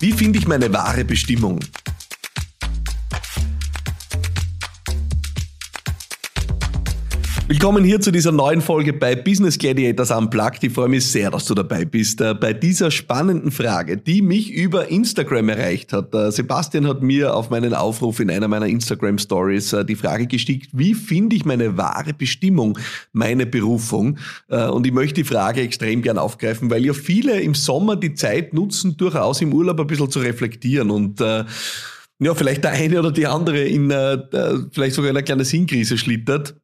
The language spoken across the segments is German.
Wie finde ich meine wahre Bestimmung? Willkommen hier zu dieser neuen Folge bei Business Gladiators Unplugged. Ich freue mich sehr, dass du dabei bist. Äh, bei dieser spannenden Frage, die mich über Instagram erreicht hat. Äh, Sebastian hat mir auf meinen Aufruf in einer meiner Instagram Stories äh, die Frage gestickt, wie finde ich meine wahre Bestimmung, meine Berufung? Und ich möchte die Frage extrem gern aufgreifen, weil ja viele im Sommer die Zeit nutzen, durchaus im Urlaub ein bisschen zu reflektieren und ja, vielleicht der eine oder die andere in vielleicht sogar in eine kleine Sinnkrise schlittert.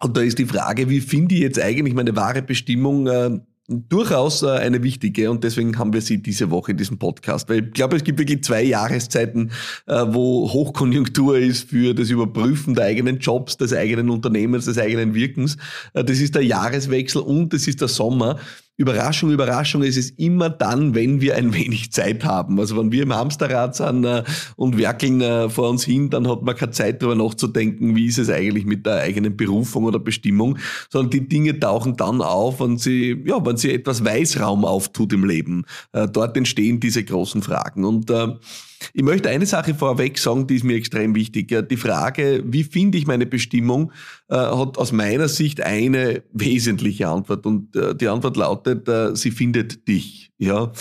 Und da ist die Frage, wie finde ich jetzt eigentlich meine wahre Bestimmung? Äh, durchaus äh, eine wichtige und deswegen haben wir sie diese Woche in diesem Podcast. Weil ich glaube, es gibt wirklich zwei Jahreszeiten, äh, wo Hochkonjunktur ist für das Überprüfen der eigenen Jobs, des eigenen Unternehmens, des eigenen Wirkens. Äh, das ist der Jahreswechsel und das ist der Sommer. Überraschung, Überraschung, es ist immer dann, wenn wir ein wenig Zeit haben. Also wenn wir im Hamsterrad sind äh, und werkeln äh, vor uns hin, dann hat man keine Zeit darüber nachzudenken, wie ist es eigentlich mit der eigenen Berufung oder Bestimmung, sondern die Dinge tauchen dann auf, wenn sie, ja, wenn sie etwas Weißraum auftut im Leben. Äh, dort entstehen diese großen Fragen. Und ich möchte eine Sache vorweg sagen, die ist mir extrem wichtig. Die Frage, wie finde ich meine Bestimmung, hat aus meiner Sicht eine wesentliche Antwort. Und äh, die Antwort lautet, äh, sie findet dich. Ja.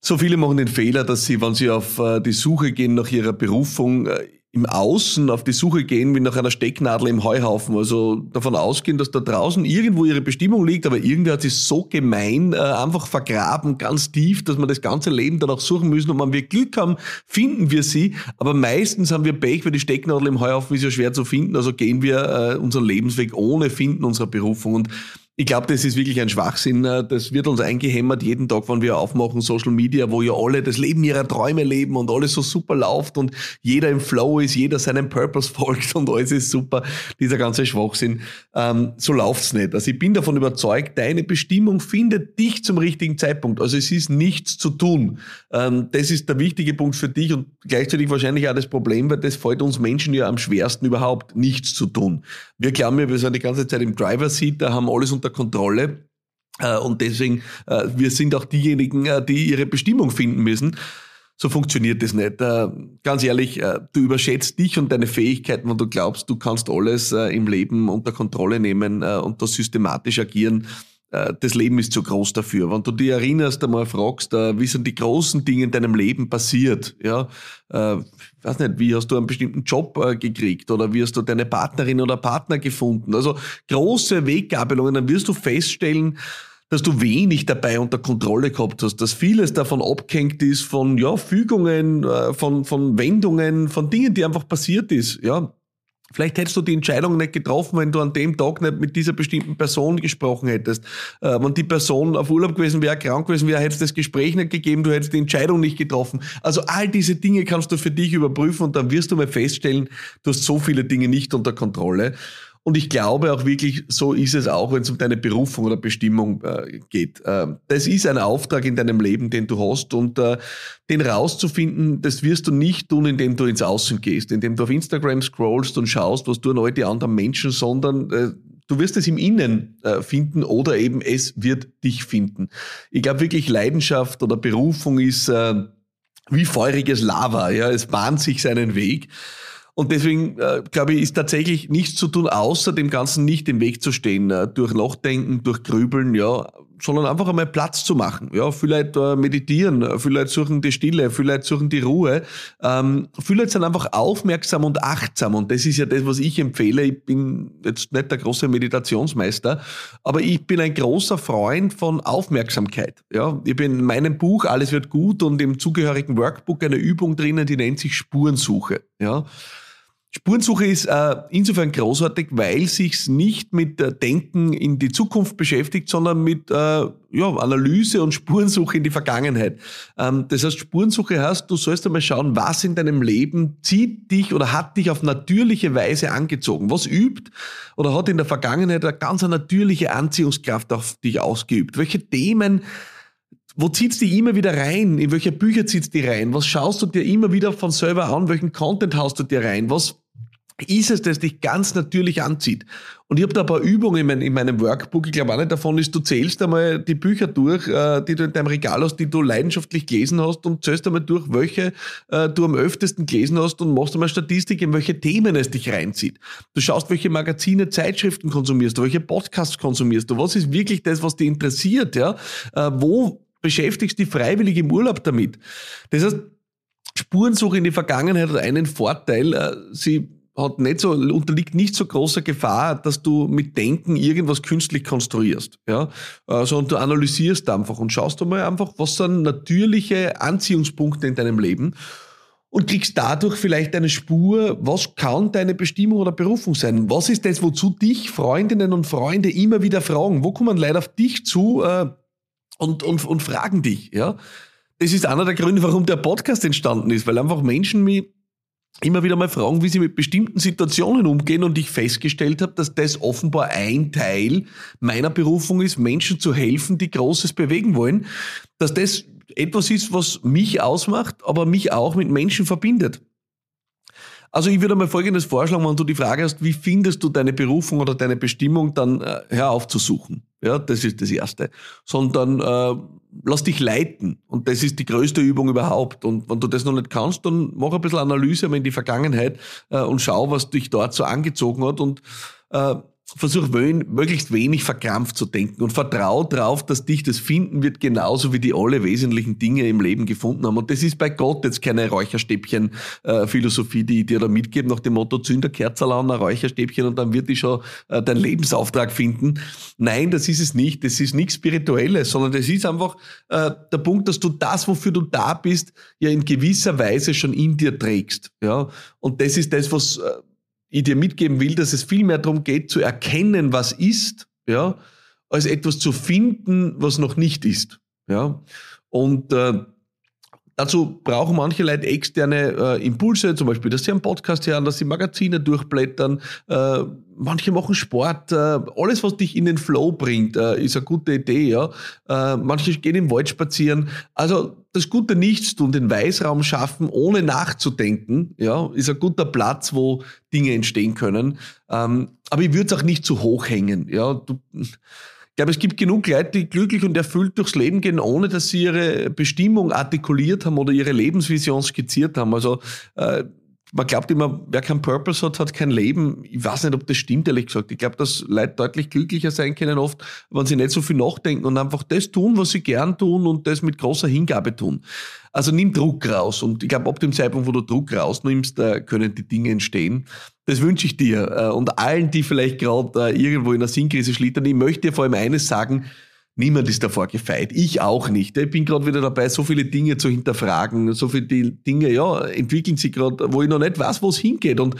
So viele machen den Fehler, dass sie, wenn sie auf die Suche gehen nach ihrer Berufung, im Außen auf die Suche gehen wie nach einer Stecknadel im Heuhaufen. Also davon ausgehen, dass da draußen irgendwo ihre Bestimmung liegt, aber irgendwie hat sie so gemein äh, einfach vergraben, ganz tief, dass wir das ganze Leben danach suchen müssen. Und wenn wir Glück haben, finden wir sie. Aber meistens haben wir Pech, weil die Stecknadel im Heuhaufen ist ja schwer zu finden. Also gehen wir äh, unseren Lebensweg ohne Finden unserer Berufung. Und ich glaube, das ist wirklich ein Schwachsinn. Äh, das wird uns eingehämmert jeden Tag, wenn wir aufmachen Social Media, wo ja alle das Leben ihrer Träume leben und alles so super läuft und jeder im Flow ist, jeder seinem Purpose folgt und alles ist super. Dieser ganze Schwachsinn. Ähm, so läuft's nicht. Also ich bin davon überzeugt, deine Bestimmung findet dich zum richtigen Zeitpunkt. Also es ist nichts zu tun. Ähm, das ist der wichtige Punkt für dich und gleichzeitig wahrscheinlich auch das Problem, weil das fällt uns Menschen ja am schwersten überhaupt, nichts zu tun. Wir glauben ja, wir sind die ganze Zeit im Driver Seat, da haben alles unter Kontrolle. Äh, und deswegen, äh, wir sind auch diejenigen, äh, die ihre Bestimmung finden müssen. So funktioniert das nicht. Ganz ehrlich, du überschätzt dich und deine Fähigkeiten, wenn du glaubst, du kannst alles im Leben unter Kontrolle nehmen und da systematisch agieren. Das Leben ist zu groß dafür. Wenn du dich erinnerst, einmal fragst, wie sind die großen Dinge in deinem Leben passiert, ja, weiß nicht, wie hast du einen bestimmten Job äh, gekriegt oder wie hast du deine Partnerin oder Partner gefunden. Also große Weggabelungen, dann wirst du feststellen, dass du wenig dabei unter Kontrolle gehabt hast, dass vieles davon abgehängt ist von ja, Fügungen, äh, von, von Wendungen, von Dingen, die einfach passiert ist. Ja, Vielleicht hättest du die Entscheidung nicht getroffen, wenn du an dem Tag nicht mit dieser bestimmten Person gesprochen hättest. Äh, wenn die Person auf Urlaub gewesen wäre, krank gewesen wäre, hättest du das Gespräch nicht gegeben, du hättest die Entscheidung nicht getroffen. Also all diese Dinge kannst du für dich überprüfen und dann wirst du mal feststellen, du hast so viele Dinge nicht unter Kontrolle. Und ich glaube auch wirklich, so ist es auch, wenn es um deine Berufung oder Bestimmung äh, geht. Äh, das ist ein Auftrag in deinem Leben, den du hast. Und äh, den rauszufinden, das wirst du nicht tun, indem du ins Außen gehst, indem du auf Instagram scrollst und schaust, was tun all die anderen Menschen, sondern äh, du wirst es im Innen äh, finden oder eben es wird dich finden. Ich glaube wirklich, Leidenschaft oder Berufung ist äh, wie feuriges Lava. Ja, es bahnt sich seinen Weg. Und deswegen, äh, glaube ich, ist tatsächlich nichts zu tun, außer dem Ganzen nicht im Weg zu stehen, äh, durch Nachdenken, durch Grübeln, ja, sondern einfach einmal Platz zu machen. Ja, vielleicht äh, meditieren, vielleicht suchen die Stille, vielleicht suchen die Ruhe. Ähm, vielleicht sind einfach aufmerksam und achtsam. Und das ist ja das, was ich empfehle. Ich bin jetzt nicht der große Meditationsmeister, aber ich bin ein großer Freund von Aufmerksamkeit. Ja, ich bin in meinem Buch Alles wird gut und im zugehörigen Workbook eine Übung drinnen, die nennt sich Spurensuche. Ja. Spurensuche ist äh, insofern großartig, weil sich's nicht mit äh, Denken in die Zukunft beschäftigt, sondern mit äh, ja, Analyse und Spurensuche in die Vergangenheit. Ähm, das heißt, Spurensuche heißt, du sollst einmal schauen, was in deinem Leben zieht dich oder hat dich auf natürliche Weise angezogen. Was übt oder hat in der Vergangenheit eine ganz natürliche Anziehungskraft auf dich ausgeübt? Welche Themen wo zieht's die immer wieder rein? In welche Bücher zieht's die rein? Was schaust du dir immer wieder von selber an? Welchen Content haust du dir rein? Was ist es, das dich ganz natürlich anzieht. Und ich habe da ein paar Übungen in, mein, in meinem Workbook. Ich glaube, eine davon ist, du zählst einmal die Bücher durch, äh, die du in deinem Regal hast, die du leidenschaftlich gelesen hast und zählst einmal durch, welche äh, du am öftesten gelesen hast und machst einmal Statistik, in welche Themen es dich reinzieht. Du schaust, welche Magazine, Zeitschriften konsumierst du, welche Podcasts konsumierst du, was ist wirklich das, was dich interessiert, ja? Äh, wo beschäftigst du dich freiwillig im Urlaub damit? Das heißt, Spurensuche in die Vergangenheit hat einen Vorteil, äh, sie hat nicht so, unterliegt nicht so großer Gefahr, dass du mit Denken irgendwas künstlich konstruierst. Ja? Also, du analysierst einfach und schaust einmal einfach, was sind natürliche Anziehungspunkte in deinem Leben und kriegst dadurch vielleicht eine Spur, was kann deine Bestimmung oder Berufung sein? Was ist das, wozu dich Freundinnen und Freunde immer wieder fragen? Wo kommen Leute auf dich zu äh, und, und, und fragen dich? Ja? Das ist einer der Gründe, warum der Podcast entstanden ist, weil einfach Menschen mich immer wieder mal fragen, wie sie mit bestimmten Situationen umgehen und ich festgestellt habe, dass das offenbar ein Teil meiner Berufung ist, Menschen zu helfen, die Großes bewegen wollen, dass das etwas ist, was mich ausmacht, aber mich auch mit Menschen verbindet. Also ich würde mal Folgendes vorschlagen, wenn du die Frage hast, wie findest du deine Berufung oder deine Bestimmung, dann äh, hör auf zu suchen. Ja, das ist das Erste. Sondern äh, lass dich leiten. Und das ist die größte Übung überhaupt. Und wenn du das noch nicht kannst, dann mach ein bisschen Analyse in die Vergangenheit äh, und schau, was dich dort so angezogen hat und äh, versuch möglichst wenig verkrampft zu denken und vertrau darauf, dass dich das finden wird, genauso wie die alle wesentlichen Dinge im Leben gefunden haben. Und das ist bei Gott jetzt keine Räucherstäbchen-Philosophie, die ich dir da mitgebe, nach dem Motto, zünder Kerzel an, ein Räucherstäbchen und dann wird die schon äh, deinen Lebensauftrag finden. Nein, das ist es nicht. Das ist nichts Spirituelles, sondern das ist einfach äh, der Punkt, dass du das, wofür du da bist, ja in gewisser Weise schon in dir trägst. Ja, und das ist das, was äh, ich dir mitgeben will, dass es viel mehr darum geht, zu erkennen, was ist, ja, als etwas zu finden, was noch nicht ist. Ja. Und äh, Dazu brauchen manche Leute externe äh, Impulse, zum Beispiel, dass sie einen Podcast hören, dass sie Magazine durchblättern. Äh, manche machen Sport. Äh, alles, was dich in den Flow bringt, äh, ist eine gute Idee. Ja? Äh, manche gehen im Wald spazieren. Also das gute Nichtstun, den Weißraum schaffen, ohne nachzudenken, ja, ist ein guter Platz, wo Dinge entstehen können. Ähm, aber ich würde es auch nicht zu hoch hängen. Ja? Du, ich glaube, es gibt genug Leute, die glücklich und erfüllt durchs Leben gehen, ohne dass sie ihre Bestimmung artikuliert haben oder ihre Lebensvision skizziert haben. Also äh, man glaubt immer, wer keinen Purpose hat, hat kein Leben. Ich weiß nicht, ob das stimmt, ehrlich gesagt. Ich glaube, dass Leute deutlich glücklicher sein können oft, wenn sie nicht so viel nachdenken und einfach das tun, was sie gern tun und das mit großer Hingabe tun. Also nimm Druck raus. Und ich glaube, ab dem Zeitpunkt, wo du Druck rausnimmst, da können die Dinge entstehen. Das wünsche ich dir äh, und allen, die vielleicht gerade äh, irgendwo in der Sinnkrise schlittern. Ich möchte dir vor allem eines sagen, Niemand ist davor gefeit. Ich auch nicht. Ich bin gerade wieder dabei, so viele Dinge zu hinterfragen. So viele Dinge, ja, entwickeln sich gerade, wo ich noch nicht weiß, wo es hingeht. Und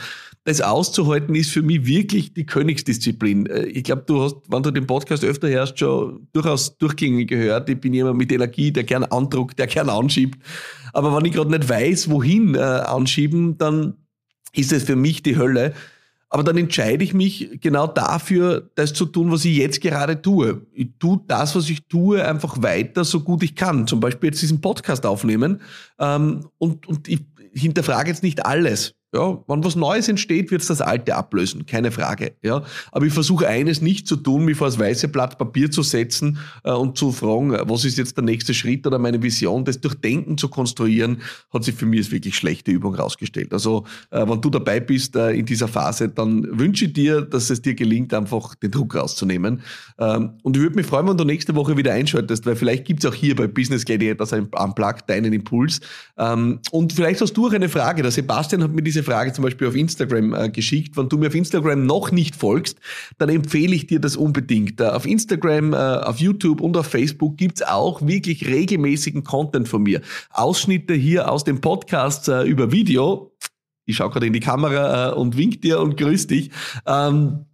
das auszuhalten ist für mich wirklich die Königsdisziplin. Äh, ich glaube, du hast, wenn du den Podcast öfter hörst, schon durchaus durchgängig gehört. Ich bin jemand mit Energie, der gern andruckt, der gern anschiebt. Aber wenn ich gerade nicht weiß, wohin äh, anschieben, dann ist es für mich die Hölle. Aber dann entscheide ich mich genau dafür, das zu tun, was ich jetzt gerade tue. Ich tue das, was ich tue, einfach weiter, so gut ich kann. Zum Beispiel jetzt diesen Podcast aufnehmen. Ähm, und, und ich hinterfrage jetzt nicht alles. Ja, wenn was Neues entsteht, wird es das Alte ablösen, keine Frage. Ja, aber ich versuche eines nicht zu tun, mich vor das weiße Blatt Papier zu setzen äh, und zu fragen, was ist jetzt der nächste Schritt oder meine Vision, das durch Denken zu konstruieren, hat sich für mich als wirklich schlechte Übung rausgestellt. Also, äh, wenn du dabei bist äh, in dieser Phase, dann wünsche ich dir, dass es dir gelingt, einfach den Druck rauszunehmen. Ähm, und ich würde mich freuen, wenn du nächste Woche wieder einschaltest, weil vielleicht gibt es auch hier bei Business Gladiators ein Unplugged deinen Impuls. Ähm, und vielleicht hast du auch eine Frage. Der Sebastian hat mir diese diese Frage zum Beispiel auf Instagram äh, geschickt. Wenn du mir auf Instagram noch nicht folgst, dann empfehle ich dir das unbedingt. Äh, auf Instagram, äh, auf YouTube und auf Facebook gibt's auch wirklich regelmäßigen Content von mir. Ausschnitte hier aus dem Podcast äh, über Video. Ich schaue gerade in die Kamera äh, und wink dir und grüß dich. Ähm,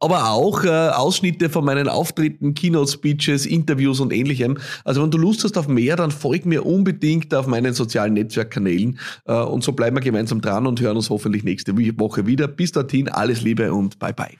aber auch äh, Ausschnitte von meinen Auftritten, Keynote-Speeches, Interviews und ähnlichem. Also wenn du Lust hast auf mehr, dann folg mir unbedingt auf meinen sozialen Netzwerkkanälen äh, und so bleiben wir gemeinsam dran und hören uns hoffentlich nächste Woche wieder. Bis dorthin, alles Liebe und bye bye.